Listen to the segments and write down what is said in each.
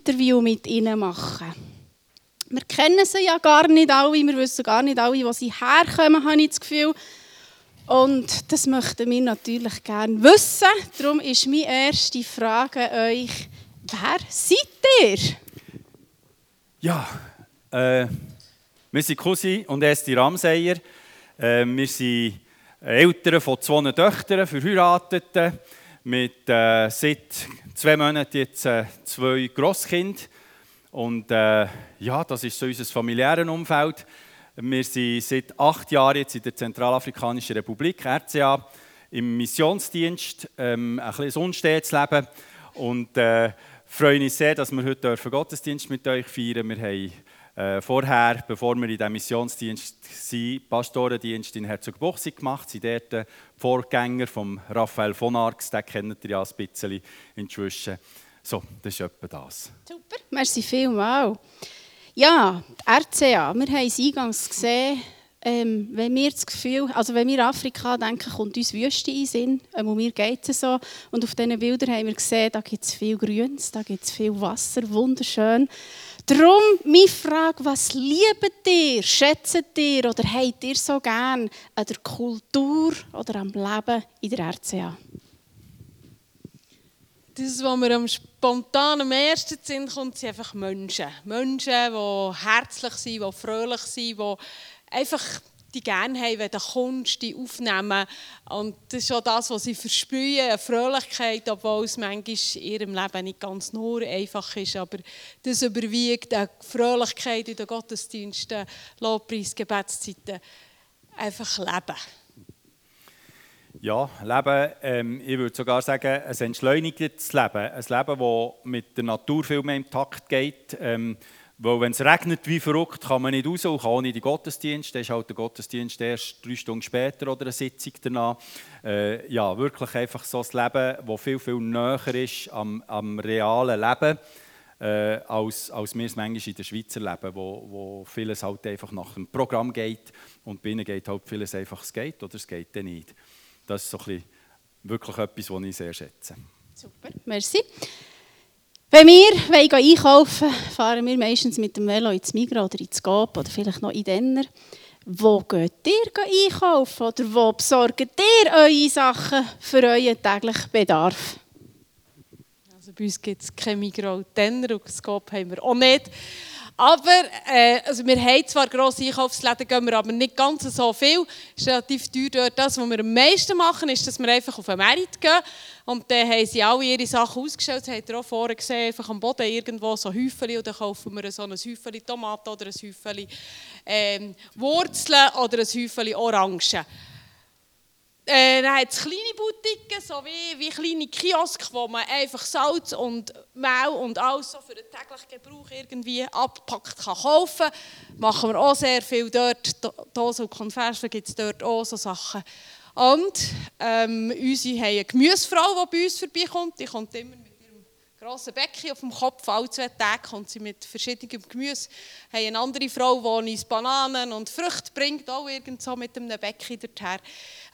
Interview mit ihnen machen. Wir kennen sie ja gar nicht alle, wir wissen gar nicht alle, wo sie herkommen, habe ich das Gefühl. Und das möchten wir natürlich gerne wissen. Darum ist meine erste Frage an euch, wer seid ihr? Ja, äh, wir sind Cousin und Esti Ramseyer. Äh, wir sind Eltern von zwei Töchtern, Verheirateten, mit äh, seit zwei Monaten jetzt äh, zwei Grosskinder. Und äh, ja, das ist so unser familiäres Umfeld. Wir sind seit acht Jahren jetzt in der Zentralafrikanischen Republik, RCA, im Missionsdienst, ähm, ein bisschen unstetes Leben. Und äh, freue mich sehr, dass wir heute Gottesdienst mit euch feiern dürfen. Äh, vorher, bevor wir in diesem Missionsdienst sind, Pastorendienst in Herzogbuchsig gemacht. Sind dort Vorgänger von Raphael von Arx, den kennt ihr ja ein bisschen inzwischen. So, das ist etwa das. Super, merci vielmals. Ja, die RCA, wir haben es eingangs gesehen, ähm, wenn wir das Gefühl, also wenn wir Afrika denken, kommt uns Wüste in den Sinn, ähm, mir geht es so. Und auf diesen Bildern haben wir gesehen, da gibt es viel Grüns, da gibt es viel Wasser, wunderschön. Darum meine Frage, was liebt ihr, schätzt ihr oder habt ihr so gern an der Kultur oder am Leben in der RCA? Das, was mir am spontan am ersten Sinn kommt, sind einfach Menschen. Menschen, die herzlich sind, die fröhlich sind, die einfach die gerne haben, wenn du kommst, die aufnehmen. Und das ist auch das, was sie verspüren, eine Fröhlichkeit, obwohl es manchmal in ihrem Leben nicht ganz nur einfach ist. Aber das überwiegt eine Fröhlichkeit in den Gottesdiensten, Lobpreis, Gebetszeiten. Einfach leben. Ja, Leben, ähm, ich würde sogar sagen, ein entschleunigtes Leben. Ein Leben, das mit der Natur viel mehr im Takt geht. Ähm, weil wenn es regnet wie verrückt, kann man nicht raus und kann auch nicht in den Gottesdienst. Dann ist halt der Gottesdienst erst drei Stunden später oder eine Sitzung danach. Äh, ja, wirklich einfach so ein Leben, das viel, viel näher ist am, am realen Leben, äh, als, als wir es manchmal in der Schweiz erleben, wo, wo vieles halt einfach nach dem Programm geht und bei ihnen geht halt vieles einfach, es geht oder es geht dann nicht. Das ist so ein bisschen wirklich etwas, was ich sehr schätze. Super, merci. Wenn wir einkaufen wollen, fahren wir meistens mit dem Velo ins Migros oder ins Coop oder vielleicht noch in Denner. Wo geht ihr einkaufen oder wo besorgt ihr eure Sachen für euren täglichen Bedarf? Also bei uns gibt es kein Migros und Denner und das Coop haben wir auch nicht. Aber äh, also wir haben zwar grosse Einkaufsläden, gehen wir aber nicht ganz so viel. Es ist relativ teuer dort. Das, was wir am meisten machen, ist, dass wir einfach auf den Markt gehen. Und dann haben sie alle ihre Sachen ausgestellt. Das habt ihr auch vorher gesehen, einfach am Boden irgendwo so Häufchen. Und dann kaufen wir so ein Häufchen Tomaten oder ein Häufchen ähm, Wurzeln oder ein Häufchen Orangen. Äh, dann hat es kleine Boutiquen, so wie, wie kleine Kiosk, wo man einfach Salz und Mehl und alles so für den täglichen Gebrauch irgendwie abpackt kann kaufen. Machen wir auch sehr viel dort. Dosen und Konserven gibt es dort auch so Sachen. Und ähm, unsere haben eine Gemüsefrau, die bei uns vorbeikommt. Die kommt immer mit grossen Becken auf dem Kopf. Alle zwei Tage kommt sie mit verschiedenem Gemüse. Haben eine andere Frau, die uns Bananen und Früchte bringt, auch irgend so mit einem Becken dorthin.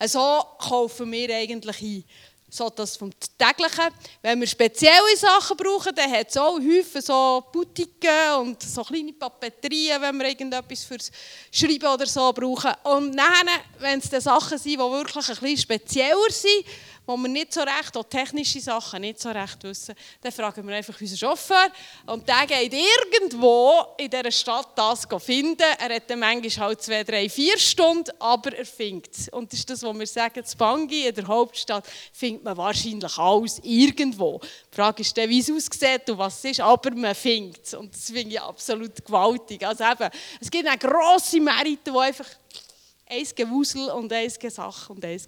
So kaufen wir eigentlich ein. So das vom Täglichen. Wenn wir spezielle Sachen brauchen, dann hat es auch Häufen so Boutiquen und so kleine Papeterien, wenn wir irgendetwas fürs Schreiben oder so brauchen. Und dann, wenn es Sachen sind, die wirklich ein bisschen spezieller sind, wo wir nicht so recht, auch technische Sachen nicht so recht wissen, dann fragen wir einfach unseren Chauffeur und der geht irgendwo in dieser Stadt das finden. Er hat dann manchmal halt zwei, drei, vier Stunden, aber er findet es. Und das ist das, was wir sagen, in Bangi, in der Hauptstadt, findet man wahrscheinlich alles irgendwo. Die Frage ist dann, wie es aussieht und was es ist, aber man findet es. Und das finde ich absolut gewaltig. Also eben, es gibt eine grosse Märkte, wo einfach ein Gewusel und ein Sache und ein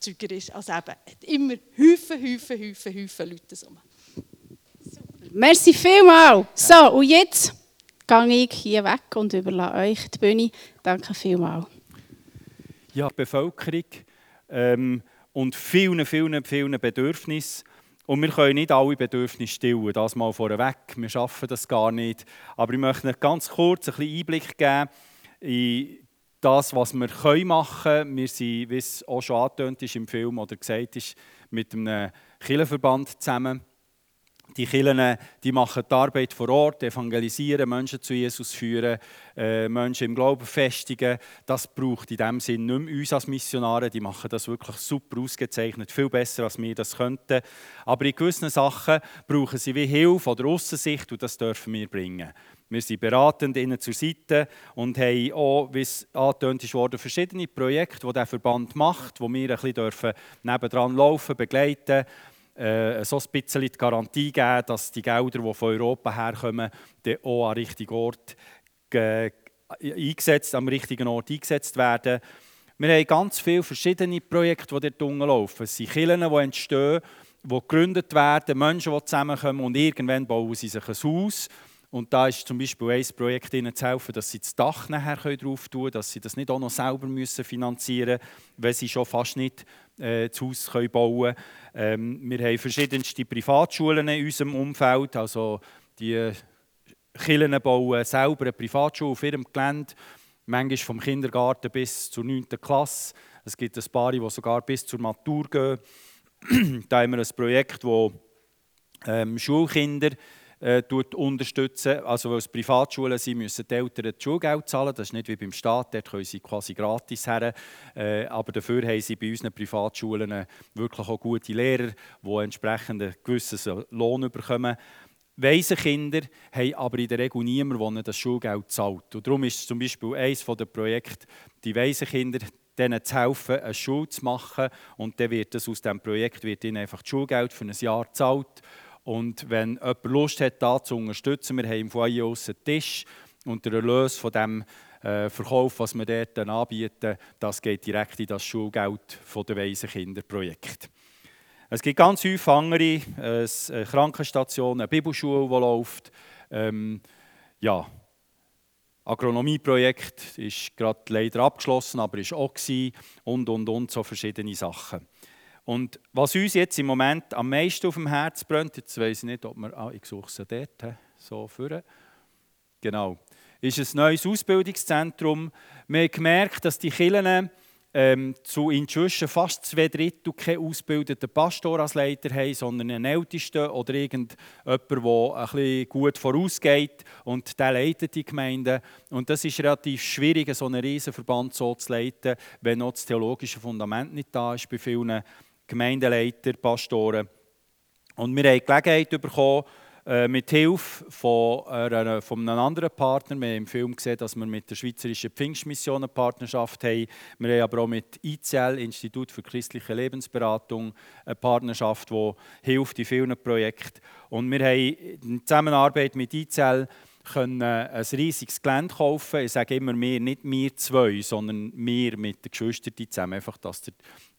Zeuger ist. Also eben, immer Häufen, Häufen, Häufen, Häufen Leute so. Merci vielmals. So, und jetzt gehe ich hier weg und überlasse euch die Bühne. Danke vielmals. Ja, Bevölkerung ähm, und vielen, vielen, vielen Bedürfnissen. Und wir können nicht alle Bedürfnisse stillen, das mal vorweg. Wir schaffen das gar nicht. Aber ich möchte euch ganz kurz ein bisschen Einblick geben in das, was wir machen können. Wir sind, wie es auch schon angetönt ist im Film oder gesagt ist, mit einem Kirchenverband zusammen, die Kirchen die machen die Arbeit vor Ort, evangelisieren, Menschen zu Jesus führen, äh, Menschen im Glauben festigen. Das braucht in dem Sinn nicht mehr uns als Missionare. Die machen das wirklich super ausgezeichnet, viel besser, als wir das könnten. Aber in gewissen Sachen brauchen sie wie Hilfe oder Aussensicht und das dürfen wir bringen. Wir sind beratend ihnen zur Seite und haben auch, wie es angetönt wurde, verschiedene Projekte, die der Verband macht, wo wir ein bisschen dürfen nebendran laufen, begleiten äh, so ein bisschen die Garantie geben, dass die Gelder, die von Europa herkommen, dann auch am richtigen Ort eingesetzt, am richtigen Ort eingesetzt werden. Wir haben ganz viele verschiedene Projekte, die dort laufen. Es sind Kirchen, die entstehen, die gegründet werden, Menschen, die zusammenkommen und irgendwann bauen sie sich ein Haus. Und da ist zum Beispiel ein Projekt ihnen zu helfen, dass sie das Dach nachher drauf tun können, dass sie das nicht auch noch selber müssen finanzieren müssen, weil sie schon fast nicht äh, das Haus können bauen können. Ähm, wir haben verschiedenste Privatschulen in unserem Umfeld, also die Kirchen bauen selber eine Privatschule auf ihrem Gelände, manchmal vom Kindergarten bis zur 9. Klasse. Es gibt ein paar, die sogar bis zur Matur gehen. da haben wir ein Projekt, das ähm, Schulkinder äh, unterstützen. Also weil es Privatschulen sind, müssen die Eltern das Schulgeld zahlen. Das ist nicht wie beim Staat, dort können sie quasi gratis her. Äh, aber dafür haben sie bei unseren Privatschulen wirklich auch gute Lehrer, die entsprechend einen gewissen Lohn bekommen. Weise Kinder haben aber in der Regel niemand, der das Schulgeld zahlt. Und darum ist zum Beispiel eines der Projekte, die Weise Kinder denen zu helfen, eine Schule zu machen. Und dann wird das aus diesem Projekt wird ihnen einfach das Schulgeld für ein Jahr gezahlt. Und wenn jemand Lust hat, da zu unterstützen, wir haben im Foyer einen Tisch und der Erlös von dem äh, Verkauf, was wir dort anbieten, das geht direkt in das Schulgeld der Waisenkinderprojekt. Es gibt ganz häufig andere, eine Krankenstation, eine Bibelschule, die läuft. Ähm, ja, Agronomieprojekt ist gerade leider abgeschlossen, aber ist auch gewesen, und und und so verschiedene Sachen. Und was uns jetzt im Moment am meisten auf dem Herz brennt, jetzt weiß ich nicht, ob wir, ah, ich suche sie dort, so führen. Genau, ist ein neues Ausbildungszentrum. Wir haben gemerkt, dass die Kirchen ähm, zu inzwischen fast zwei Drittel keinen ausgebildeten Pastor als Leiter haben, sondern einen Ältesten oder irgendjemand, der ein bisschen gut vorausgeht und der leitet die Gemeinde. Und das ist relativ schwierig, so einen Riesenverband so zu leiten, wenn noch das theologische Fundament nicht da ist bei vielen Gemeindeleiter, Pastoren. Und wir haben die Gelegenheit bekommen, äh, mit Hilfe von, einer, von einem anderen Partner. Wir haben im Film gesehen, dass wir mit der Schweizerischen Pfingstmission eine Partnerschaft haben. Wir haben aber auch mit ICL, Institut für christliche Lebensberatung, eine Partnerschaft, die hilft in vielen Projekten. Und wir haben in Zusammenarbeit mit ICL können ein riesiges Gelände kaufen. Ich sage immer wir, nicht wir zwei, sondern wir mit den Geschwistern zusammen, einfach, dass der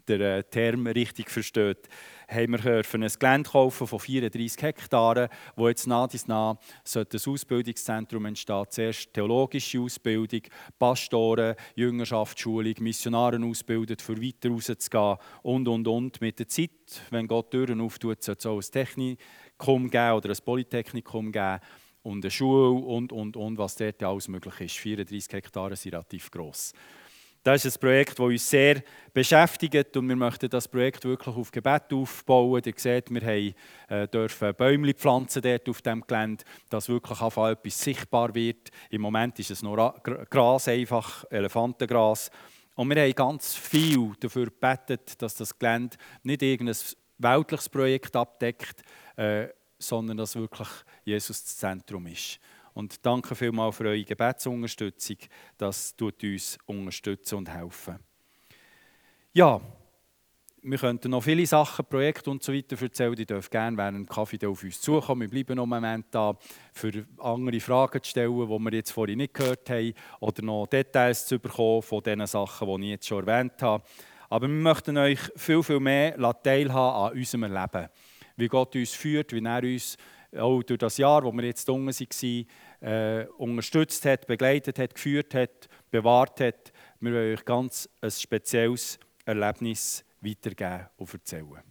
der äh, Term richtig versteht, haben wir ein Gelände kaufen von 34 Hektaren, wo jetzt nach dies nach ein Ausbildungszentrum entstehen. Zuerst theologische Ausbildung, Pastoren, Jüngerschaftsschulung, Missionaren ausbildet, für weiter rauszugehen und, und, und. Mit der Zeit, wenn Gott Türen auftut, soll es auch ein Technikum geben oder ein Polytechnikum geben und eine Schule und, und, und, was dort alles möglich ist. 34 Hektare sind relativ gross. Das ist ein Projekt, das uns sehr beschäftigt und wir möchten das Projekt wirklich auf Gebet aufbauen. Ihr seht, wir haben, äh, dürfen Bäume pflanzen dort auf dem Gelände, dass wirklich einfach etwas sichtbar wird. Im Moment ist es nur Gras, einfach Elefantengras. Und wir haben ganz viel dafür gebetet, dass das Gelände nicht irgendein weltliches Projekt abdeckt, äh, sondern dass wirklich Jesus das Zentrum ist. Und danke vielmals für eure Gebetsunterstützung. Das tut uns unterstützen und helfen. Ja, wir könnten noch viele Sachen, Projekte und so weiter erzählen. Die dürfen gerne während dem Kaffee auf uns zukommen. Wir bleiben noch einen Moment da, für andere Fragen zu stellen, die wir jetzt vorhin nicht gehört haben, oder noch Details zu bekommen von den Sachen, die ich jetzt schon erwähnt habe. Aber wir möchten euch viel, viel mehr teilhaben an unserem Leben. Wie Gott uns führt, wie er uns auch durch das Jahr, wo wir jetzt unten waren, äh, unterstützt hat, begleitet hat, geführt hat, bewahrt hat. Wir wollen euch ganz ein spezielles Erlebnis weitergeben und erzählen.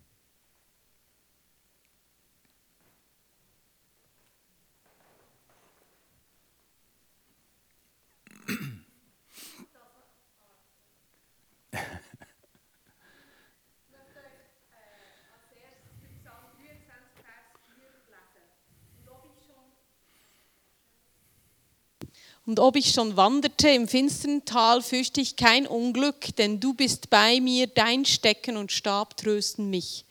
Und ob ich schon wanderte im finstern Tal, fürchte ich kein Unglück, denn du bist bei mir, dein Stecken und Stab trösten mich.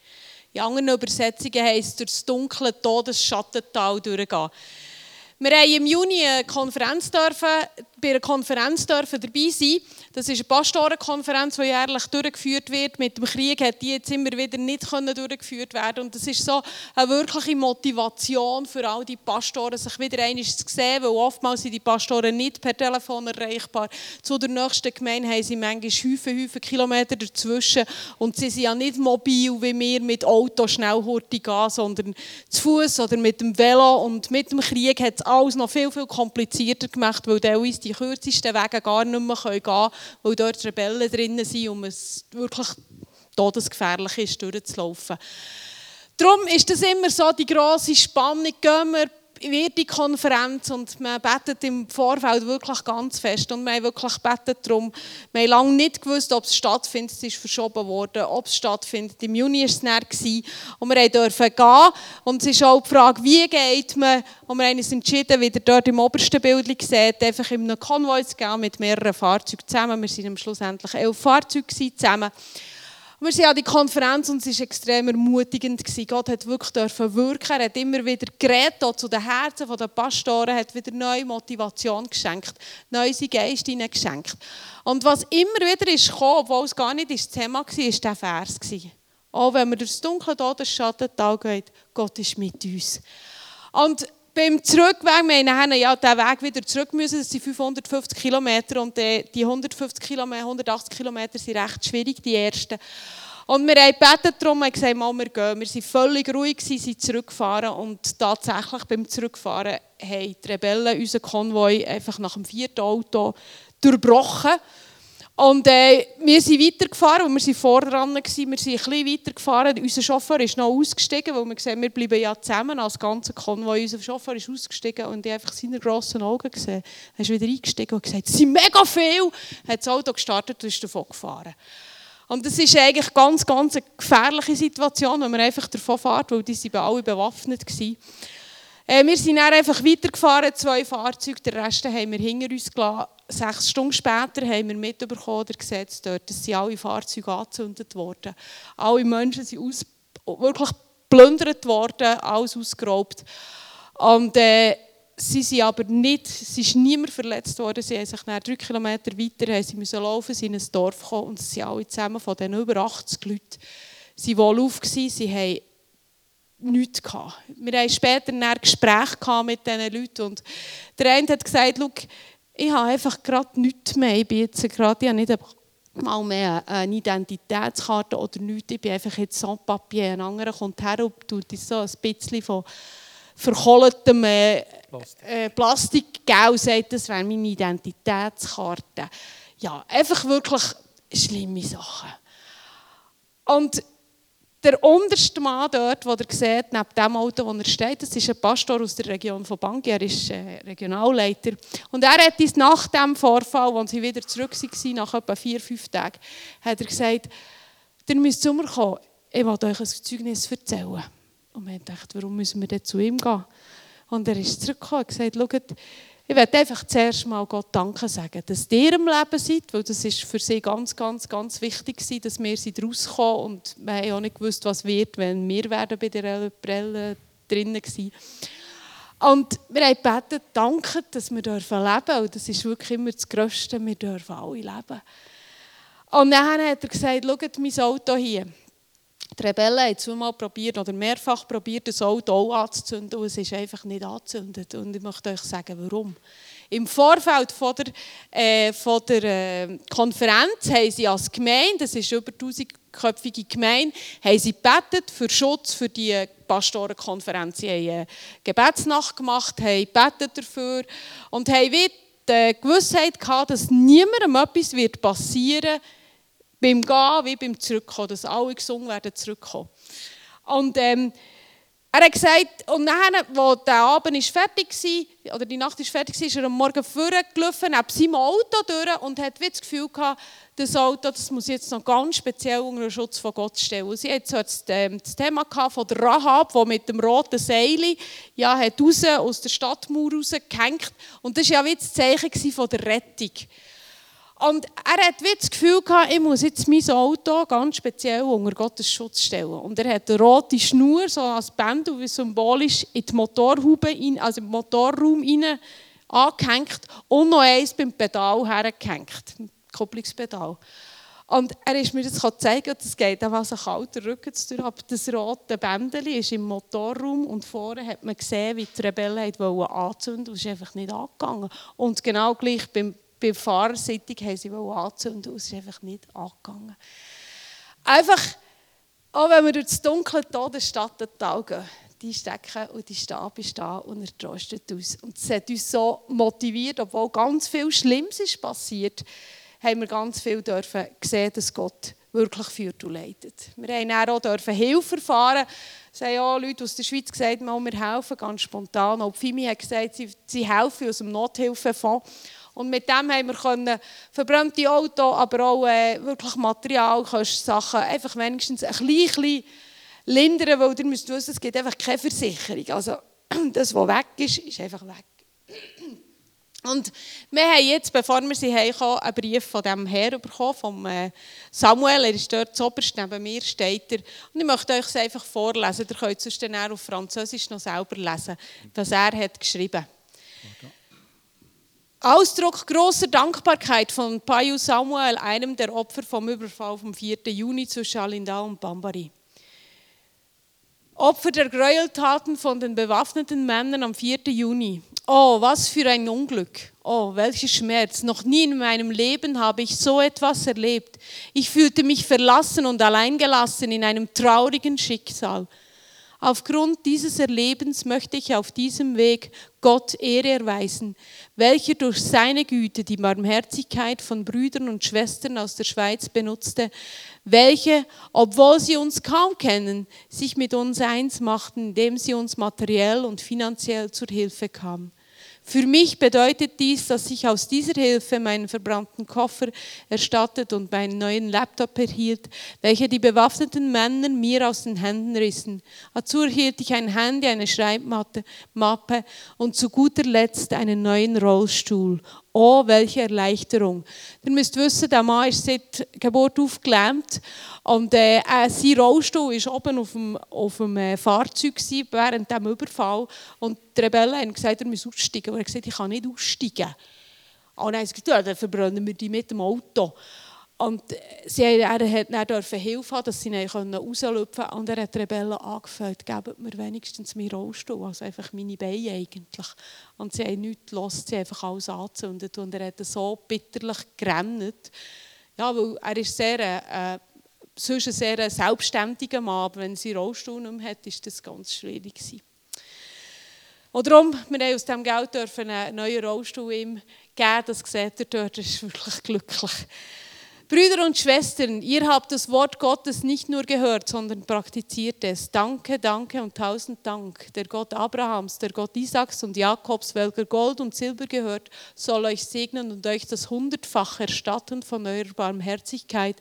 In anderen Übersetzungen heisst es, das dunkle Todesschattental durchgehen. Wir haben im Juni eine Konferenz dürfen, bei einer Konferenz dürfen dabei sein. Das ist eine Pastorenkonferenz, die jährlich durchgeführt wird. Mit dem Krieg hat die jetzt immer wieder nicht durchgeführt werden und das ist so eine wirkliche Motivation für all die Pastoren, sich wieder einmal zu sehen, weil oftmals sind die Pastoren nicht per Telefon erreichbar. Zu der nächsten Gemeinde haben sie manchmal Häufen, Häufen Kilometer dazwischen und sie sind ja nicht mobil, wie wir mit Auto schnell gehen, sondern zu Fuß oder mit dem Velo und mit dem Krieg hat es alles noch viel, viel komplizierter gemacht, weil teilweise die kürzesten Wege gar nicht mehr gehen können, weil dort Rebellen drin sind und es wirklich todesgefährlich ist, durchzulaufen. Darum ist das immer so die grosse Spannung. Gehen wir wird die Konferenz und man betet im Vorfeld wirklich ganz fest und wir haben wirklich betet darum. Wir haben lange nicht gewusst, ob es stattfindet, es ist verschoben worden, ob es stattfindet. Im Juni war es näher und wir durften gehen und es ist auch die Frage, wie geht man und wir haben uns entschieden, wie ihr dort im obersten Bild seht, einfach in einem Konvoi zu gehen mit mehreren Fahrzeugen zusammen. Wir waren schlussendlich elf Fahrzeuge zusammen. Wir sind an die Konferenz und es war extrem ermutigend. Gott hat wirklich wirken. Er hat immer wieder geredet zu den Herzen der Pastoren, hat wieder neue Motivation geschenkt, neue Geist geschenkt. Und was immer wieder ist gekommen, obwohl es gar nicht das Thema war, war dieser Vers. Auch wenn wir durch das dunkle Todesschattental gehen, Gott ist mit uns. Und beim Zurückweg, wir mussten ja den Weg wieder zurück müssen, das sind 550 Kilometer und die 150 Kilometer, 180 Kilometer sind recht schwierig, die ersten. Und wir haben gebeten darum, und gesagt, mal, wir gehen. Wir waren völlig ruhig, sind zurückgefahren und tatsächlich beim Zurückfahren haben die Rebellen unseren Konvoi einfach nach dem vierten Auto durchbrochen. Und äh, wir sind weitergefahren, weil wir sind waren. Wir sind ein bisschen weitergefahren. Unser Chauffeur ist noch ausgestiegen, weil wir gesehen wir bleiben ja zusammen als ganzer Konvoi. Unser Chauffeur ist ausgestiegen und ich habe einfach seine grossen Augen gesehen. Er ist wieder eingestiegen und gesagt, es sind mega viel. Er hat das Auto gestartet und ist davon gefahren. Und das ist eigentlich ganz, ganz eine gefährliche Situation, wenn man einfach davon fährt, weil die waren alle bewaffnet waren. Äh, wir sind dann einfach weitergefahren, zwei Fahrzeuge, den Rest haben wir hinter uns gelassen. Sechs Stunden später haben wir mitbekommen, der Gesetz dort, dass sie alle Fahrzeuge angezündet wurden. Alle Menschen sind aus, wirklich plündert worden, alles ausgeraubt. Und äh, sie sind aber nicht, es ist niemand verletzt worden. Sie haben sich nach drei Kilometer weiter sie müssen laufen, sie in ein Dorf gekommen und sie sind alle zusammen von den über 80 Leuten sie wohl auf gewesen. Sie haben nichts gehabt. Wir hatten später ein Gespräch mit diesen Leuten und der eine hat gesagt, ich habe einfach gerade nichts mehr. Ich bin jetzt gerade, ich habe nicht mal mehr eine Identitätskarte oder nichts. Ich bin einfach jetzt sans Papier. Ein anderer kommt her und tut so ein bisschen von verkohltem äh, äh, Plastikgel sagt, das wäre meine Identitätskarte. Ja, einfach wirklich schlimme Sachen. Und der unterste Mann dort, den ihr seht, neben dem Auto, wo er steht, das ist ein Pastor aus der Region von Bangui, er ist äh, Regionalleiter. Und er hat uns nach dem Vorfall, als sie wieder zurück waren, nach etwa vier, fünf Tagen, hat er gesagt, ihr müsst zu mir kommen, ich will euch ein Zeugnis erzählen. Und wir haben gedacht, warum müssen wir denn zu ihm gehen? Und er ist zurückgekommen und gesagt, schaut, ich werde einfach zuerst mal Gott Danke sagen, dass ihr im Leben seid, weil das ist für sie ganz, ganz, ganz wichtig war, dass wir sie rauskommen und wir haben auch nicht gewusst, was wird, wenn wir werden bei der Brille drinnen waren. Und wir haben gebeten, danke, dass wir dürfen leben und das ist wirklich immer das Größte, wir dürfen alle leben. Und dann hat er gesagt, schaut, mein Auto hier, die Rebellen haben zweimal probiert oder mehrfach probiert, das Auto auch anzuzünden und es ist einfach nicht angezündet. Und ich möchte euch sagen, warum. Im Vorfeld von der, äh, von der äh, Konferenz haben sie als Gemeinde, das ist über 1000-köpfige Gemeinde, haben sie gebetet für Schutz für die Pastorenkonferenz. Sie haben eine Gebetsnacht gemacht, haben gebetet dafür und haben die Gewissheit gehabt, dass niemandem etwas passieren wird, beim Gehen wie beim Zurückkommen, dass alle gesungen werden zurückkommen. Und ähm, Er hat gesagt, und dann, als der Abend ist fertig war, oder die Nacht ist fertig war, ist er am Morgen vorgelaufen, neben seinem Auto durch und hat das Gefühl gehabt, das Auto, das muss jetzt noch ganz speziell unter den Schutz von Gott stellen. Sie hat ähm, das Thema von der Rahab, die mit dem roten Seil ja, hat raus, aus der Stadtmauer rausgehängt. Und das war ja wie das Zeichen von der Rettung. Und er hat das Gefühl gehabt, ich muss jetzt mein Auto ganz speziell unter Gottes Schutz stellen. Und er hat eine rote Schnur, so als Bändel, wie symbolisch, in die Motorhaube, also im Motorraum rein angehängt und noch eins beim Pedal hergehängt, Kupplungspedal. Und er ist mir das zeigen, das geht auch so kalter Rücken durch, aber das rote Bändel ist im Motorraum und vorne hat man gesehen, wie die Rebellen anzünden wollten und es ist einfach nicht angegangen. Und genau gleich beim bei der Fahrerseitig haben sie anzünden und es ist einfach nicht angegangen. Einfach, auch wenn wir durch das dunkle Todesstadttal gehen, die stecken und die stehen bei stehen und er tröstet uns. Und es hat uns so motiviert, obwohl ganz viel Schlimmes ist passiert, haben wir ganz viel dürfen sehen, dass Gott wirklich führt und leitet. Wir haben auch dürfen Hilfe erfahren. Es haben auch Leute aus der Schweiz gesagt, wir helfen ganz spontan. Auch Fimi hat gesagt, sie helfen aus dem Nothilfefonds. Und mit dem haben wir können verbrannte Auto, aber auch äh, wirklich Materialkosten, einfach wenigstens ein bisschen lindern, weil ihr müsst wissen, es gibt einfach keine Versicherung. Also das, was weg ist, ist einfach weg. Und wir haben jetzt, bevor wir sie heimkommen, einen Brief von diesem Herr bekommen, von äh, Samuel. Er ist dort zuoberst neben mir, steht er. Und ich möchte euch es einfach vorlesen. Ihr könnt es dann auf Französisch noch selber lesen, was er hat geschrieben hat. Ausdruck großer Dankbarkeit von Payu Samuel, einem der Opfer vom Überfall vom 4. Juni zu Schalindau und Bambari. Opfer der Gräueltaten von den bewaffneten Männern am 4. Juni. Oh, was für ein Unglück. Oh, welcher Schmerz. Noch nie in meinem Leben habe ich so etwas erlebt. Ich fühlte mich verlassen und alleingelassen in einem traurigen Schicksal. Aufgrund dieses Erlebens möchte ich auf diesem Weg Gott Ehre erweisen, welcher durch seine Güte die Barmherzigkeit von Brüdern und Schwestern aus der Schweiz benutzte, welche, obwohl sie uns kaum kennen, sich mit uns eins machten, indem sie uns materiell und finanziell zur Hilfe kamen. Für mich bedeutet dies, dass ich aus dieser Hilfe meinen verbrannten Koffer erstattet und meinen neuen Laptop erhielt, welcher die bewaffneten Männer mir aus den Händen rissen. Dazu erhielt ich ein Handy, eine Schreibmappe Mappe und zu guter Letzt einen neuen Rollstuhl. Oh, welche Erleichterung. Ihr müsst wissen, der Mann ist seit Geburt auf gelähmt und äh, äh, sein Rollstuhl war oben auf dem, auf dem äh, Fahrzeug während dem Überfall und die Rebellen haben gesagt, er muss aussteigen. Und er hat gesagt, ich kann nicht aussteigen. Und dann haben sie gesagt, ja, dann verbrennen wir die mit dem Auto. Und sie, er durfte Hilfe haben, dass sie rauslüpfen können. Und er hat Rebellen angefüllt, geben mir wenigstens meinen Rollstuhl, also einfach meine Beine eigentlich. Und sie haben nichts gelassen, sie haben einfach alles angezündet. Und er hat so bitterlich gerannt. Ja, weil er ist sehr, äh, sonst ein sehr selbstständiger Mann, aber wenn sie Rollstuhl nicht mehr hat, ist das ganz schwierig gewesen. Und darum, wir haben aus diesem Geld einen neuen Rollstuhl ihm geben, das seht ihr dort, das ist wirklich glücklich. Brüder und Schwestern, ihr habt das Wort Gottes nicht nur gehört, sondern praktiziert es. Danke, danke und tausend Dank. Der Gott Abrahams, der Gott Isaaks und Jakobs, welcher Gold und Silber gehört, soll euch segnen und euch das hundertfach erstatten von eurer Barmherzigkeit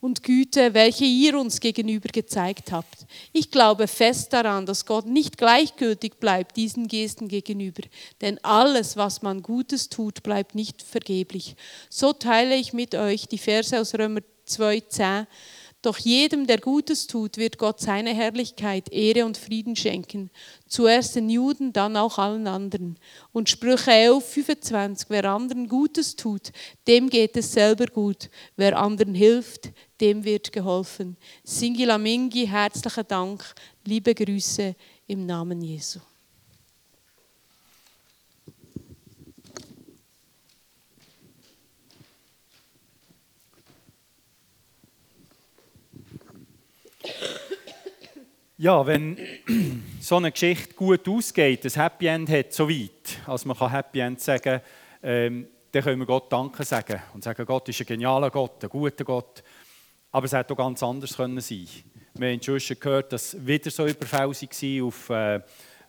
und Güte, welche ihr uns gegenüber gezeigt habt. Ich glaube fest daran, dass Gott nicht gleichgültig bleibt diesen Gesten gegenüber, denn alles, was man Gutes tut, bleibt nicht vergeblich. So teile ich mit euch die Verse aus Römer 2,10. Doch jedem, der Gutes tut, wird Gott seine Herrlichkeit, Ehre und Frieden schenken. Zuerst den Juden, dann auch allen anderen. Und Sprüche 11, 25. Wer anderen Gutes tut, dem geht es selber gut. Wer anderen hilft, dem wird geholfen. Singila Mingi, herzlichen Dank, liebe Grüße im Namen Jesu. Ja, wenn so eine Geschichte gut ausgeht, ein Happy End hat, so weit, als man Happy End sagen kann, ähm, dann können wir Gott Danke sagen und sagen, Gott ist ein genialer Gott, ein guter Gott. Aber es hätte auch ganz anders können sein Wir haben inzwischen gehört, dass wieder so Überfälle waren auf äh,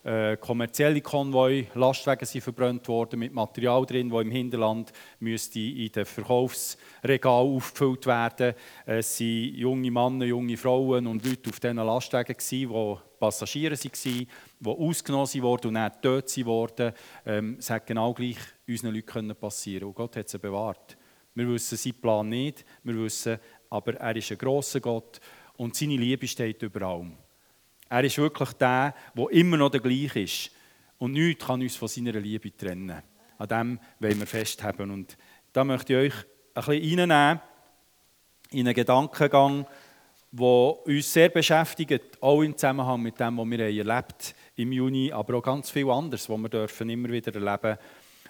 äh, kommerzielle Konvoi, Lastwagen sind verbrannt worden mit Material drin, das im Hinterland müsste in den Verkaufsregal aufgefüllt werden. Es waren junge Männer, junge Frauen und Leute auf diesen Lastwagen, die Passagiere waren, die ausgenommen wurden und dann tot wurden. Ähm, es hätte genau gleich unseren Leuten passieren können. Und Gott hat sie bewahrt. Wir wissen seinen Plan nicht, wir wissen, aber er ist ein grosser Gott und seine Liebe steht über allem. Er ist wirklich der, der immer noch der gleiche ist. Und nichts kann uns von seiner Liebe trennen. An dem wollen wir festhalten. Und da möchte ich euch ein bisschen reinnehmen in einen Gedankengang, der uns sehr beschäftigt, auch im Zusammenhang mit dem, was wir erlebt im Juni, aber auch ganz viel anderes, was wir dürfen immer wieder erleben.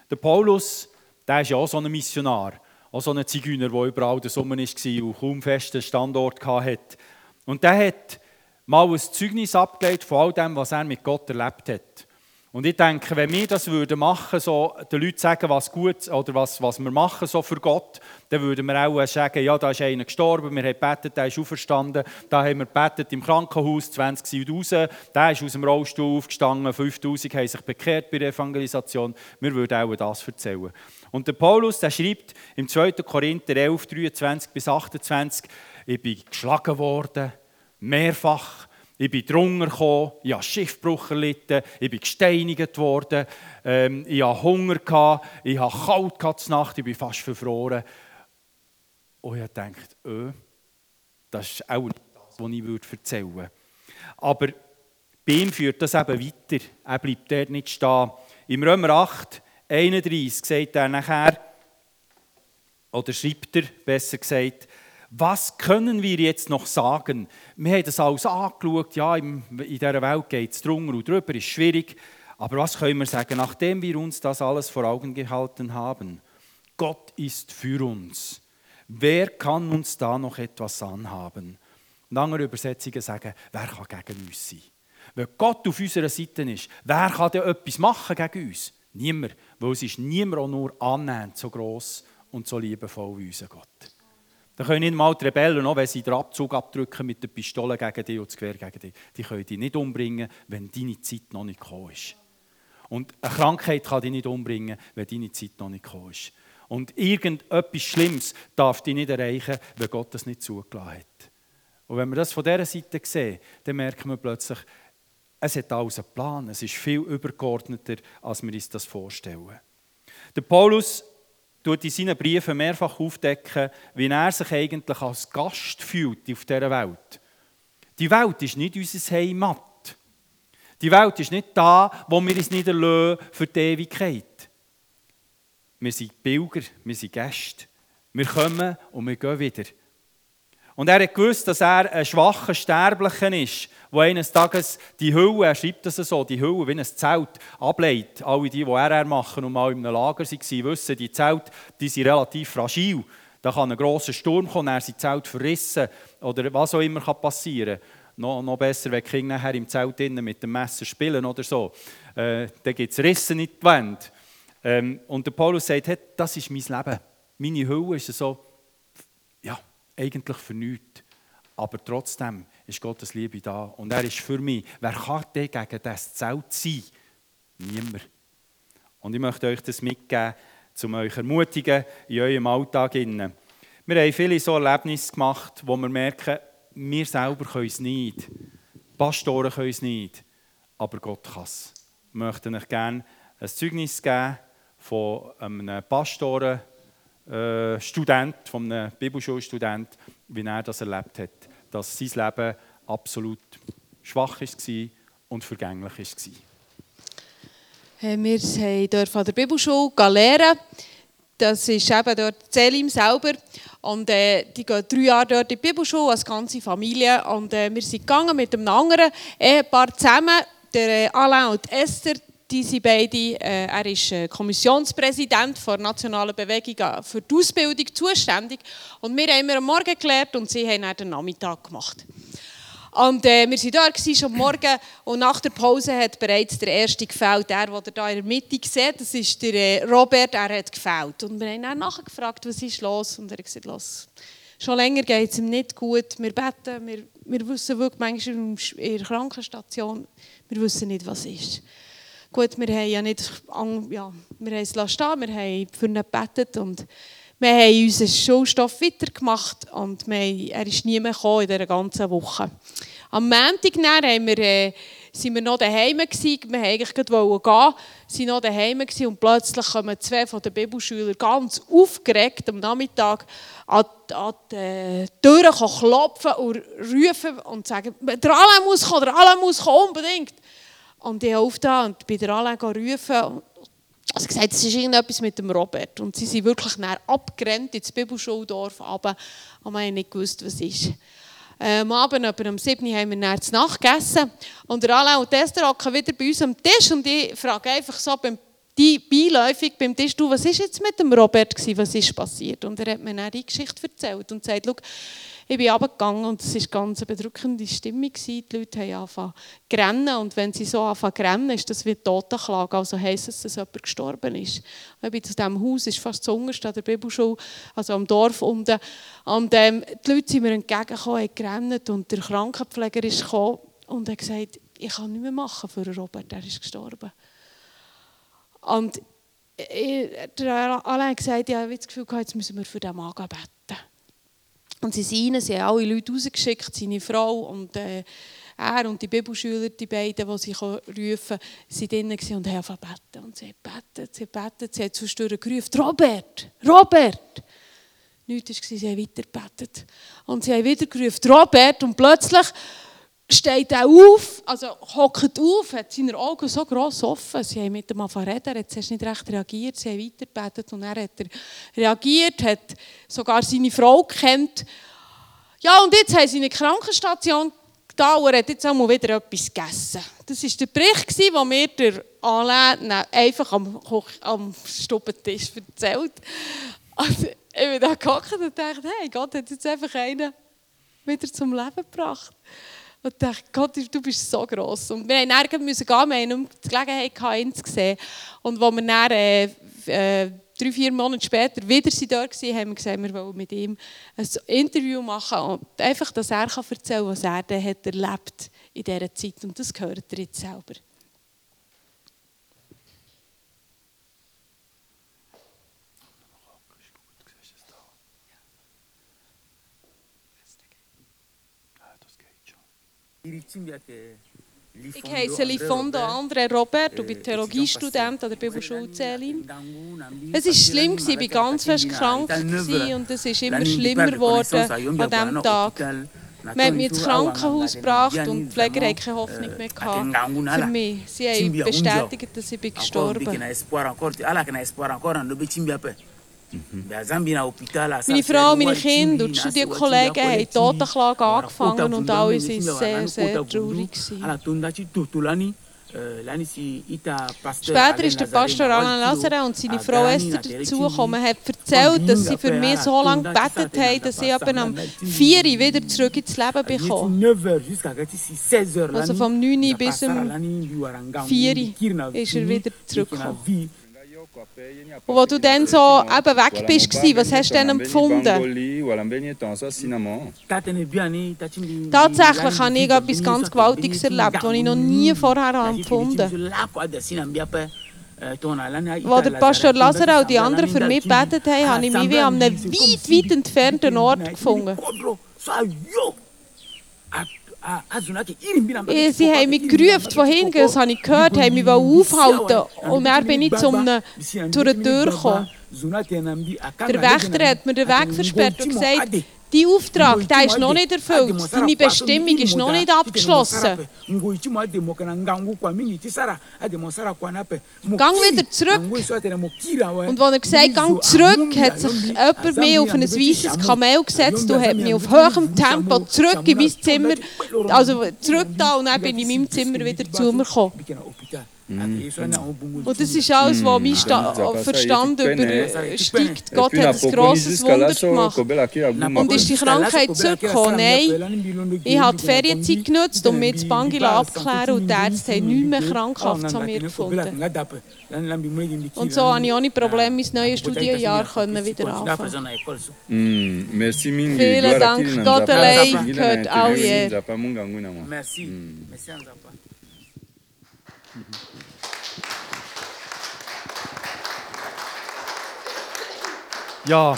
Der Paulus, der ist ja auch so ein Missionar, auch so ein Zigeuner, der überall der Sommer war und kaum festen Standort hatte. Und der hat mal ein Zeugnis abgelegt von all dem, was er mit Gott erlebt hat. Und ich denke, wenn wir das würden machen, so den Leuten sagen, was gut oder was, was wir machen so für Gott, dann würden wir auch sagen, ja, da ist einer gestorben, wir haben gebetet, der ist auferstanden, da haben wir gebetet im Krankenhaus, 20 sind raus, der ist aus dem Rollstuhl aufgestanden, 5000 haben sich bekehrt bei der Evangelisation. Wir würden auch das erzählen. Und der Paulus, der schreibt im 2. Korinther 11, 23 bis 28, ich bin geschlagen worden, mehrfach. Ich bin drunter gekommen, ich habe Schiffbruch erlitten, ich bin gesteinigt worden, ähm, ich hatte Hunger, gehabt, ich hatte kalt gehabt Nacht, ich bin fast verfroren. Und ich dachte, öh, das ist auch nicht das, was ich erzählen würde. Aber bei ihm führt das eben weiter. Er bleibt dort nicht stehen. Im Römer 8, 31 sagt er nachher, oder schreibt er, besser gesagt, was können wir jetzt noch sagen? Wir haben das alles angeschaut, ja, in dieser Welt geht es drunter und drüber, ist schwierig. Aber was können wir sagen, nachdem wir uns das alles vor Augen gehalten haben? Gott ist für uns. Wer kann uns da noch etwas anhaben? Andere Übersetzungen sagen, wer kann gegen uns sein? Wenn Gott auf unserer Seite ist, wer kann denn etwas machen gegen uns? Niemand, weil es ist niemand auch nur annähernd so groß und so liebevoll wie unser Gott. Da können nicht mal die Rebellen, auch wenn sie den Abzug abdrücken mit der Pistole gegen dich und das Gewehr gegen dich, die können dich nicht umbringen, wenn deine Zeit noch nicht gekommen ist. Und eine Krankheit kann dich nicht umbringen, wenn deine Zeit noch nicht gekommen ist. Und irgendetwas Schlimmes darf dich nicht erreichen, wenn Gott das nicht zugelassen hat. Und wenn wir das von dieser Seite sehen, dann merken wir plötzlich, es hat alles einen Plan. Es ist viel übergeordneter, als wir uns das vorstellen. Der Paulus tut in seinen Briefen mehrfach aufdecken, wie er sich eigentlich als Gast fühlt auf dieser Welt. Die Welt ist nicht unser Heimat. Die Welt ist nicht da, wo wir uns niederlösen für die Ewigkeit. Wir sind Pilger, wir sind Gäste. Wir kommen und wir gehen wieder. Und er hat gewusst, dass er ein schwacher Sterblicher ist, der eines Tages die Hülle, er schreibt das so, die Hülle wie ein Zelt ablegt. Alle die, die RR machen und mal in einem Lager waren, wissen, die Zelte die sind relativ fragil. Da kann ein grosser Sturm kommen, er sind Zelt verrissen oder was auch immer passieren kann. Noch, noch besser, wenn die nachher im Zelt innen mit dem Messer spielen oder so. Äh, dann gibt es Rissen in die Wände. Ähm, und der Paulus sagt, hey, das ist mein Leben. Meine Hülle ist so, ja, eigentlich für nichts. Aber trotzdem ist Gottes Liebe da. Und er ist für mich. Wer kann denn gegen das Zelt sein? Niemand. Und ich möchte euch das mitgeben, um euch ermutigen in eurem Alltag. Wir haben viele so Erlebnisse gemacht, wo wir merken, wir selber können es nicht. Pastoren können es nicht. Aber Gott kann es. Ich möchte euch gerne ein Zeugnis geben von einem Pastoren, äh, Student, von einem Bibelschulstudent, wie er das erlebt hat, dass sein Leben absolut schwach war und vergänglich war. Wir durften an der Bibelschule lernen. Das ist eben dort Selim selber. Und äh, die gehen drei Jahre dort in die Bibelschule als ganze Familie. Und äh, wir sind gegangen mit einem anderen Ehepaar zusammen, der äh, Alain und Esther die sind beide, äh, er ist äh, Kommissionspräsident der Nationalen Bewegung für die Ausbildung zuständig. Und wir haben immer am Morgen gelernt und sie haben dann den Nachmittag gemacht. Und äh, wir waren da schon Morgen und nach der Pause hat bereits der erste gefällt. Der, den ihr hier in der Mitte seht, das ist der äh, Robert, er hat gefällt. Und wir haben dann nachgefragt, was ist los? Und er hat gesagt, los, schon länger geht es ihm nicht gut. Wir beten, wir wir wissen wirklich manchmal in der Krankenstation, wir wissen nicht, was ist. Gut, wir haben ja nicht, ja, wir haben es stehen, wir haben für ihn gebetet und wir haben unseren Schulstoff weitergemacht und haben, er ist nie mehr gekommen in dieser ganzen Woche. Am Montag haben wir, äh, sind wir noch daheim gewesen. Wir wollten eigentlich gehen, sind noch daheim gewesen und plötzlich kommen zwei von den Bibelschülern ganz aufgeregt am Nachmittag an, an die Türen klopfen und rufen und sagen, der Alain muss kommen, der Alain muss kommen, unbedingt. Und ich habe da und bei der Alain rufen. Also gesagt, es ist irgendetwas mit dem Robert. Und sie sind wirklich abgerannt ins Bibelschuldorf, aber wir haben nicht gewusst, was ist. Am Abend, aber um 7 Uhr haben wir dann zu. Und der Alain und Esther hocken wieder bei uns am Tisch und ich frage einfach so beim die beiläufig beim Tisch, du, was ist jetzt mit dem Robert gewesen, was ist passiert? Und er hat mir dann die Geschichte erzählt und sagt, ich bin runtergegangen und es war eine ganz bedrückende Stimmung. Die Leute haben angefangen zu rennen und wenn sie so anfangen zu rennen, ist das wie Totenklage. Also heisst es, dass jemand gestorben ist. Ich bin zu diesem Haus, ist fast zu an der Bibelschule, also am Dorf unten. Und ähm, die Leute sind mir entgegengekommen, haben gerannt und der Krankenpfleger ist gekommen und hat gesagt, ich kann nichts mehr machen für Robert, er ist gestorben. Und ich, der Alain hat gesagt, ich habe das Gefühl, jetzt müssen wir für den Mann beten. Und sie sind rein, sie haben alle Leute rausgeschickt, seine Frau und äh, er und die Bibelschüler, die beiden, die sie rufen sind drinnen und haben beten. Und sie haben betet, sie haben betet, sie haben zwischendurch gerufen, Robert, Robert. Nichts war, sie haben weiter gebetet. Und sie haben wieder gerufen, Robert, und plötzlich steht er auf, also hockt auf, hat seine Augen so gross offen. Sie haben mit ihm angefangen er hat zuerst nicht recht reagiert, sie haben weitergebetet und er hat reagiert, hat sogar seine Frau gekannt. Ja, und jetzt haben sie eine Krankenstation da und er hat jetzt auch mal wieder etwas gegessen. Das war der Bericht, den mir der Alain einfach am, am Stubentisch erzählt. Also, ich bin da gehockt und dachte, hey, Gott hat jetzt einfach einen wieder zum Leben gebracht. Und dachte, Gott, du bist so gross. Und wir mussten müssen gehen, wir hatten die Gelegenheit, ihn zu sehen. Und als wir dann, äh, äh, drei, vier Monate später wieder dort waren, haben wir gesagt, wir wollen mit ihm ein Interview machen und einfach, dass er erzählen kann, was er hat erlebt in dieser Zeit. Und das gehört er jetzt selber. Ich heiße Lifondo Andre Robert. Und bin Theologiestudent an der Bibelschule Zelin. Es war schlimm, ich war ganz fest krank und es ist immer schlimmer geworden an diesem Tag. Man hat mich ins Krankenhaus gebracht und die Pfleger hatten keine Hoffnung mehr gehabt. Für mich. Sie haben bestätigt, dass ich gestorben. bin. Meine Frau, meine Kinder und die Studienkollegen haben die Totenklage angefangen und alle waren sehr, sehr traurig. Später ist der Pastor Alain Lazare und seine Frau Esther dazugekommen und hat erzählt, dass sie für mich so lange gebetet haben, dass ich eben am 4 Uhr wieder zurück ins Leben bekomme. Also vom 9 Uhr bis zum 4 Uhr ist er wieder zurückgekommen. Und als du dann so eben weg bist, was hast du dann empfunden? Tatsächlich habe ich etwas ganz Gewaltiges erlebt, das ich noch nie vorher empfunden habe. Als der Pastor Lazarus und die anderen für mich gebetet haben, habe ich mich wie an einem weit, weit entfernten Ort gefunden. Sie haben mich gerufen, wohin das habe ich gehört, haben mich aufhalten und dann bin ich zum, zu einer Tür gekommen. Der Wächter hat mir den Weg versperrt und gesagt, Dein Auftrag der ist noch nicht erfüllt. Deine Bestimmung ist noch nicht abgeschlossen. Gang wieder zurück. Und als er gesagt gang zurück, hat sich jemand mir auf ein weißes Kamel gesetzt und hat mich auf hohem Tempo zurück in mein Zimmer, also zurück da und dann bin ich in meinem Zimmer wieder zu mir gekommen. Und das ist alles, was mein Sta Verstand übersteigt. Gott hat ein grosses Wunder gemacht. Und ist die Krankheit zurückgekommen? Nein, ich habe die Ferienzeit genutzt, um mich zu Bangila abzuklären und die Ärzte haben nichts mehr krankhaft zu mir gefunden. Und so konnte ich ohne Probleme mein neues Studienjahr wieder anfangen. Vielen Dank. Gott allein gehört all je. Merci. Merci, Ja,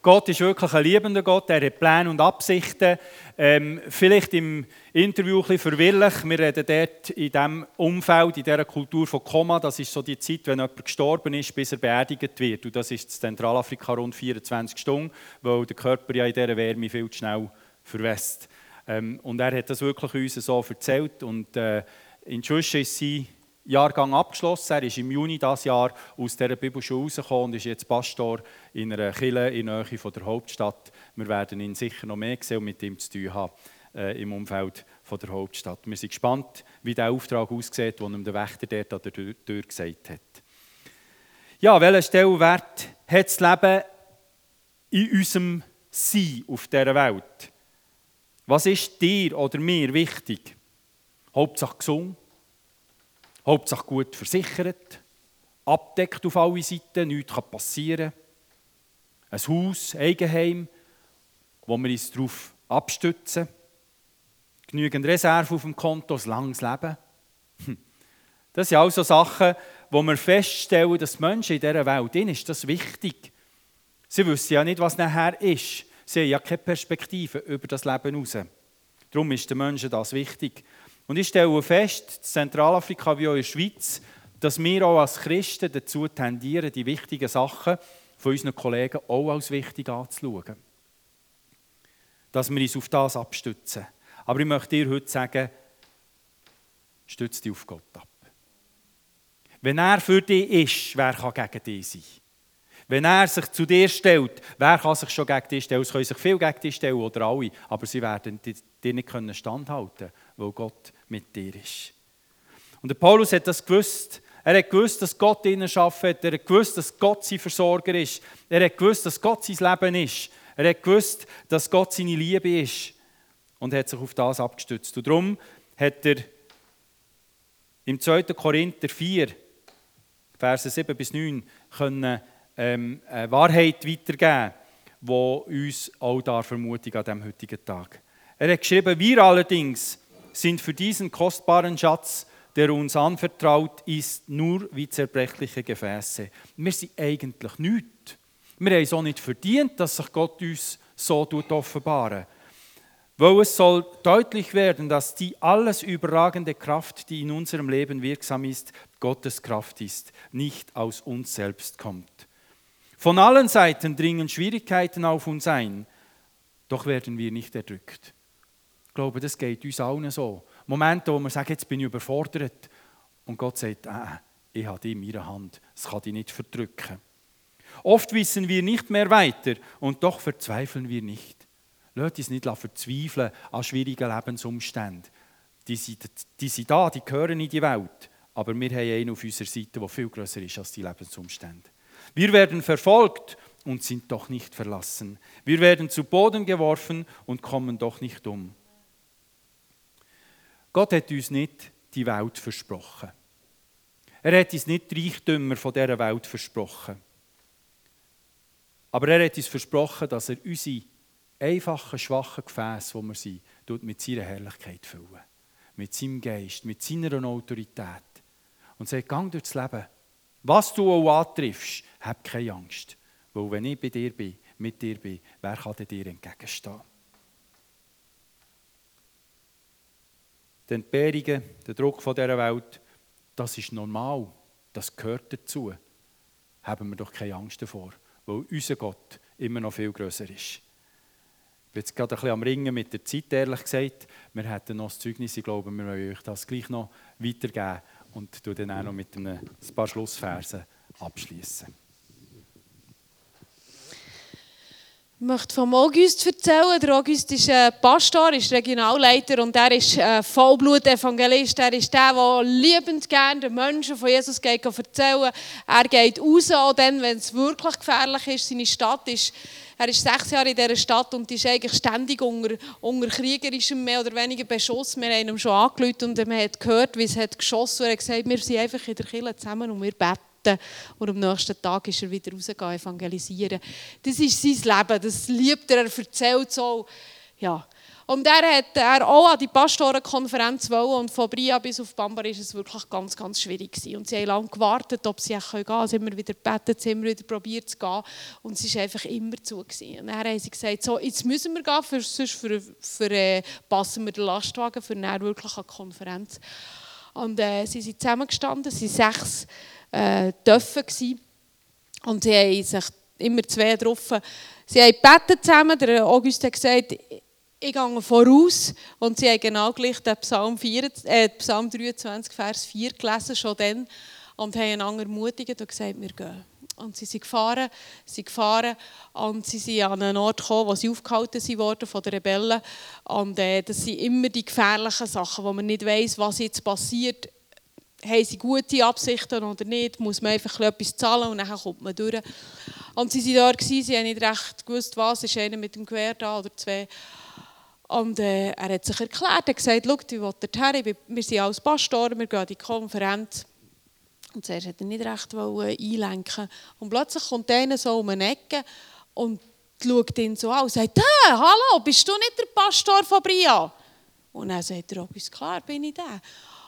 Gott ist wirklich ein liebender Gott, er hat Pläne und Absichten. Ähm, vielleicht im Interview ein bisschen verwirrlich, wir reden dort in diesem Umfeld, in dieser Kultur von Koma, das ist so die Zeit, wenn jemand gestorben ist, bis er beerdigt wird. Und das ist in Zentralafrika rund 24 Stunden, weil der Körper ja in dieser Wärme viel zu schnell verwässt. Ähm, und er hat das wirklich uns so erzählt und äh, inzwischen ist sie Jahrgang abgeschlossen. Er ist im Juni dieses Jahr aus dieser Bibelschule rausgekommen und ist jetzt Pastor in einer Kirche in der Nähe der Hauptstadt. Wir werden ihn sicher noch mehr sehen und mit ihm zu tun haben äh, im Umfeld der Hauptstadt. Wir sind gespannt, wie der Auftrag aussieht, den ihm der Wächter dort an der Tür gesagt hat. Ja, welchen Stellenwert hat das Leben in unserem Sein auf dieser Welt? Was ist dir oder mir wichtig? Hauptsache gesund, Hauptsache gut versichert, abdeckt auf alle Seiten, nichts kann passieren. Ein Haus, Eigenheim, wo wir uns darauf abstützen. Genügend Reserve auf dem Konto, ein langes Leben. Hm. Das sind also Sachen, wo wir feststellen, dass Menschen in dieser Welt, ihnen ist das wichtig. Sie wissen ja nicht, was nachher ist. Sie haben ja keine Perspektive über das Leben hinaus. Darum ist den Menschen das wichtig. Und ich stelle fest, Zentralafrika wie auch in der Schweiz, dass wir auch als Christen dazu tendieren, die wichtigen Sachen von unseren Kollegen auch als wichtig anzuschauen. Dass wir uns auf das abstützen. Aber ich möchte dir heute sagen, stütze dich auf Gott ab. Wenn er für dich ist, wer kann gegen dich sein? Wenn er sich zu dir stellt, wer kann sich schon gegen dich stellen? Es können sich viele gegen dich stellen oder alle, aber sie werden dir nicht standhalten können, weil Gott mit dir ist. Und der Paulus hat das gewusst. Er hat gewusst, dass Gott ihnen arbeitet. Er hat gewusst, dass Gott sein Versorger ist. Er hat gewusst, dass Gott sein Leben ist. Er hat gewusst, dass Gott seine Liebe ist. Und hat sich auf das abgestützt. Und darum hat er im 2. Korinther 4, Verse 7 bis 9, können ähm, eine Wahrheit weitergeben, die uns auch da vermutigt an diesem heutigen Tag. Er hat geschrieben, wir allerdings sind für diesen kostbaren Schatz, der uns anvertraut ist, nur wie zerbrechliche Gefäße. Wir sind eigentlich nichts. Wir haben es auch nicht verdient, dass sich Gott uns so offenbaren Weil es soll deutlich werden, dass die alles überragende Kraft, die in unserem Leben wirksam ist, Gottes Kraft ist, nicht aus uns selbst kommt. Von allen Seiten dringen Schwierigkeiten auf uns ein, doch werden wir nicht erdrückt. Glaube, das geht uns allen so. Momente, wo wir sagen, jetzt bin ich überfordert. Und Gott sagt, äh, ich habe dich in meiner Hand, es kann dich nicht verdrücken. Oft wissen wir nicht mehr weiter und doch verzweifeln wir nicht. Lasst uns nicht verzweifeln an schwierigen Lebensumständen. Die sind, die sind da, die gehören in die Welt. Aber wir haben einen auf unserer Seite, der viel größer ist als die Lebensumstände. Wir werden verfolgt und sind doch nicht verlassen. Wir werden zu Boden geworfen und kommen doch nicht um. Gott hat uns nicht die Welt versprochen. Er hat uns nicht die Reichtümer von dieser Welt versprochen. Aber er hat uns versprochen, dass er unsere einfachen, schwachen Gefäße, wo wir sind, mit seiner Herrlichkeit füllen. Mit seinem Geist, mit seiner Autorität. Und sagt, gang durchs Leben was du auch antriffst, hab keine Angst. Weil wenn ich bei dir bin, mit dir bin, wer kann dir entgegenstehen? Die Entbehrungen, der Druck von dieser Welt, das ist normal. Das gehört dazu. Haben wir doch keine Angst davor, weil unser Gott immer noch viel größer ist. Ich bin jetzt gerade ein bisschen am Ringen mit der Zeit, ehrlich gesagt. Wir hätten noch das Zeugnis, ich glaube, wir wollen euch das gleich noch weitergeben und dann auch noch mit ein paar Schlussversen abschließen. Ich möchte vom August erzählen. Der August ist ein Pastor, ist Regionalleiter und er ist ein Vollblut-Evangelist. Er ist der, der liebend gerne den Menschen von Jesus geht erzählen Er geht raus, auch dann, wenn es wirklich gefährlich ist. Seine Stadt ist, er ist sechs Jahre in dieser Stadt und ist eigentlich ständig unter, unter kriegerischem, mehr oder weniger Beschuss. Wir haben ihn schon angelötet und man hat gehört, wie es hat geschossen hat. Er hat gesagt, wir sind einfach in der Kirche zusammen und wir beten und am nächsten Tag ist er wieder rausgegangen, evangelisieren. Das ist sein Leben, das liebt er, er erzählt so. Ja. Und er hat er auch an die Pastorenkonferenz wollen und von Bria bis auf Bambar ist es wirklich ganz, ganz schwierig gewesen. Und sie haben lange gewartet, ob sie gehen können. Sie haben immer wieder gebeten, sie haben immer wieder probiert zu gehen. Und es war einfach immer zu. Gewesen. Und dann haben sie gesagt, so, jetzt müssen wir gehen, für, sonst für, äh, passen wir den Lastwagen für eine wirklich eine Konferenz. Und äh, sie sind zusammengestanden, sie sind sechs äh, dürfen. Und sie haben sich immer zwei getroffen. Sie haben gebetet zusammen. Der August hat gesagt, ich gehe voraus. Und sie haben genau gleich den Psalm, 4, äh, Psalm 23, Vers 4 gelesen, schon dann. Und haben einander ermutigt und gesagt, wir gehen. Und sie sind gefahren, sind gefahren und sie sind an einen Ort gekommen, wo sie aufgehalten wurden von den Rebellen. Und äh, das sind immer die gefährlichen Sachen, wo man nicht weiß, was jetzt passiert haben sie gute Absichten oder nicht, muss man einfach etwas zahlen und dann kommt man durch. Und sie waren da, sie haben nicht recht gewusst, was, ist einer mit dem Gewehr da oder zwei. Und äh, er hat sich erklärt, er hat gesagt, schau, ich will dorthin, wir sind als Pastoren, wir gehen in die Konferenz. Und zuerst wollte er nicht recht einlenken. Und plötzlich kommt einer so um eine Ecke und schaut ihn so an und sagt, hallo, bist du nicht der Pastor von Bria? Und dann sagt er, oh, ist klar, bin ich der.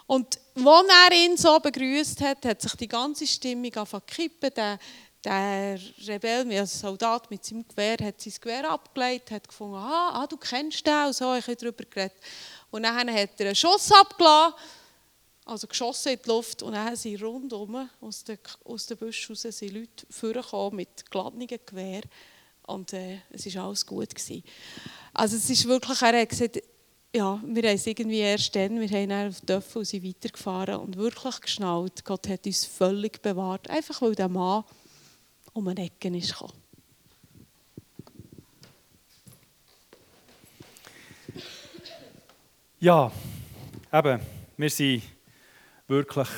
Und als er ihn so begrüßt hat, hat sich die ganze Stimmung angefangen zu kippen. Der, der Rebell, also Soldat mit seinem Gewehr, hat sein Gewehr abgelegt, hat gefunden, ah, ah du kennst den, und so, ich habe darüber geredet. Und dann hat er einen Schuss abgelassen, also geschossen in die Luft, und dann sind rundum aus den, aus den Büschen raus Leute vorgekommen mit geladenen Gewehr und äh, es war alles gut. Gewesen. Also es ist wirklich, er hat gesagt, ja, wir haben es irgendwie erst dann, wir haben dann auf Dörfer und sind weitergefahren und wirklich geschnallt, Gott hat uns völlig bewahrt, einfach weil der Mann um eine Ecke ist gekommen. Ja, eben, wir sind wirklich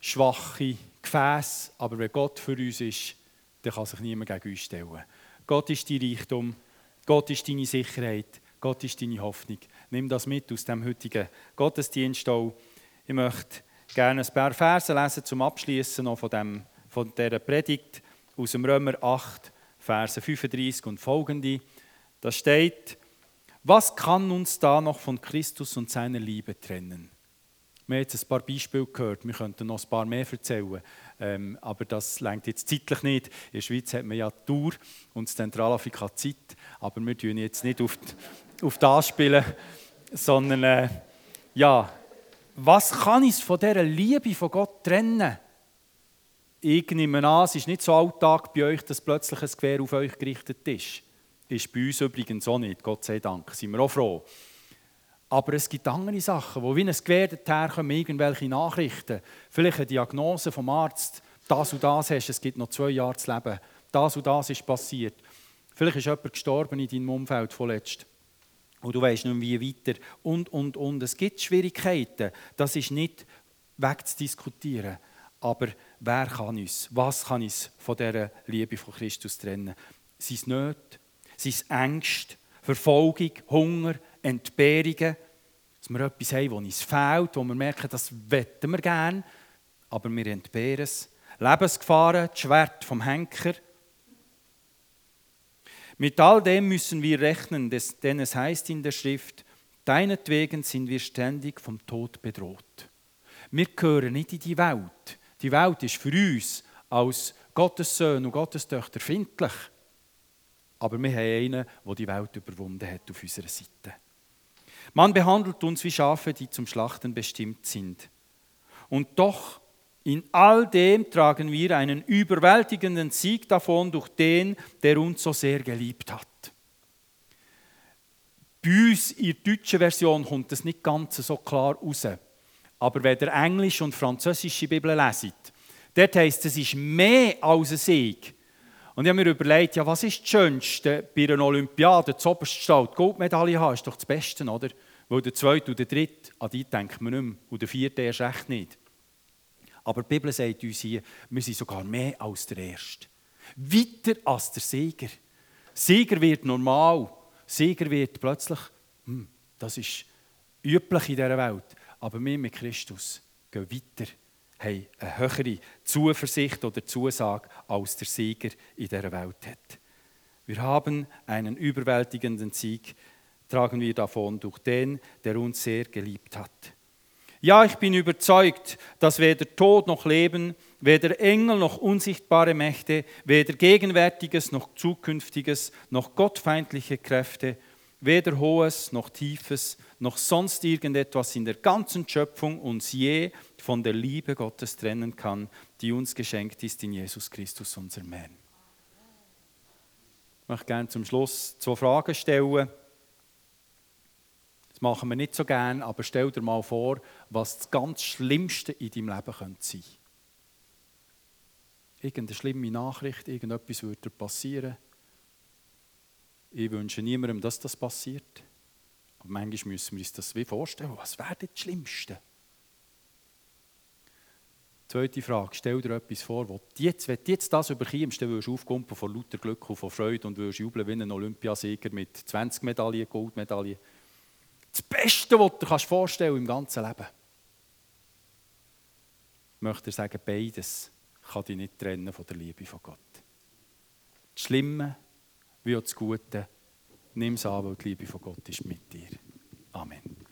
schwache Gefäße, aber wenn Gott für uns ist, dann kann sich niemand gegen uns stellen. Gott ist dein Reichtum, Gott ist deine Sicherheit, Gott ist deine Hoffnung. Nimm das mit aus dem heutigen Gottesdienst auch. Ich möchte gerne ein paar Verse lesen zum Abschließen von, dem, von dieser Predigt aus dem Römer 8, Verse 35 und folgende. Da steht, was kann uns da noch von Christus und seiner Liebe trennen? Wir haben jetzt ein paar Beispiele gehört, wir könnten noch ein paar mehr erzählen, ähm, aber das längt jetzt zeitlich nicht. In der Schweiz hat man ja Tour und Zentralafrika Zeit, aber wir tun jetzt nicht auf, die, auf das spielen sondern äh, ja, was kann uns von dieser Liebe von Gott trennen? Ich nehme an, es ist nicht so Alltag bei euch, dass plötzlich ein Gewehr auf euch gerichtet ist. Ist bei uns übrigens auch nicht, Gott sei Dank, sind wir auch froh. Aber es gibt andere Sachen, wo wie ein Gewehr kommen, irgendwelche Nachrichten, vielleicht eine Diagnose vom Arzt, das und das hast, es gibt noch zwei Jahre zu leben, das und das ist passiert. Vielleicht ist jemand gestorben in deinem Umfeld vorletzt und du weißt nicht mehr, wie weiter und, und, und. Es gibt Schwierigkeiten, das ist nicht wegzudiskutieren. Aber wer kann uns, was kann uns von dieser Liebe von Christus trennen? Sein Nöte, sein Ängste, Verfolgung, Hunger, Entbehrungen, dass wir etwas haben, das uns fehlt, wo wir merken, das wetten wir gerne, aber wir entbehren es. Lebensgefahren, das Schwert vom Henker, mit all dem müssen wir rechnen, denn es heißt in der Schrift, deinetwegen sind wir ständig vom Tod bedroht. Wir gehören nicht in die Welt. Die Welt ist für uns als Gottes Söhne und Gottes Töchter findlich. Aber wir haben einen, der die Welt überwunden hat auf unserer Seite. Man behandelt uns wie Schafe, die zum Schlachten bestimmt sind. Und doch in all dem tragen wir einen überwältigenden Sieg davon durch den, der uns so sehr geliebt hat. Bei uns in der deutschen Version kommt das nicht ganz so klar raus. Aber wenn ihr englische und französische Bibel leset, dort heisst es, es ist mehr als ein Sieg. Und ich habe mir überlegt, ja, was ist das Schönste bei einer Olympiade, das oberste Stall, die Goldmedaille haben, ist doch das Beste, oder? Weil der Zweite und der Dritte, an die denkt man nicht mehr, und der Vierte erst recht nicht. Aber die Bibel sagt uns hier, wir sind sogar mehr als der Erste. Weiter als der Sieger. Sieger wird normal. Sieger wird plötzlich, hm, das ist üblich in dieser Welt. Aber wir mit Christus gehen weiter, haben eine höhere Zuversicht oder Zusage, als der Sieger in dieser Welt hat. Wir haben einen überwältigenden Sieg, tragen wir davon durch den, der uns sehr geliebt hat. Ja, ich bin überzeugt, dass weder Tod noch Leben, weder Engel noch unsichtbare Mächte, weder Gegenwärtiges noch Zukünftiges, noch gottfeindliche Kräfte, weder Hohes noch Tiefes, noch sonst irgendetwas in der ganzen Schöpfung uns je von der Liebe Gottes trennen kann, die uns geschenkt ist in Jesus Christus, unserem Herrn. Ich möchte gerne zum Schluss zwei Fragen stellen. Das machen wir nicht so gern, aber stell dir mal vor, was das ganz Schlimmste in deinem Leben könnte sein. Irgendeine schlimme Nachricht, irgendetwas würde passieren. Ich wünsche niemandem, dass das passiert. Aber manchmal müssen wir uns das wie vorstellen. Was wäre das Schlimmste? Zweite Frage, stell dir etwas vor, wo jetzt, wenn du jetzt das überkommst, dann würdest du aufkumpeln von lauter Glück und von Freude und würdest jubeln wie ein Olympiasieger mit 20 Medaillen, Goldmedaillen. Das Beste, was du dir vorstellen im ganzen Leben. Ich möchte dir sagen, beides kann dich nicht trennen von der Liebe von Gott. Das Schlimme wie auch das Gute, nimm es an, weil die Liebe von Gott ist mit dir. Amen.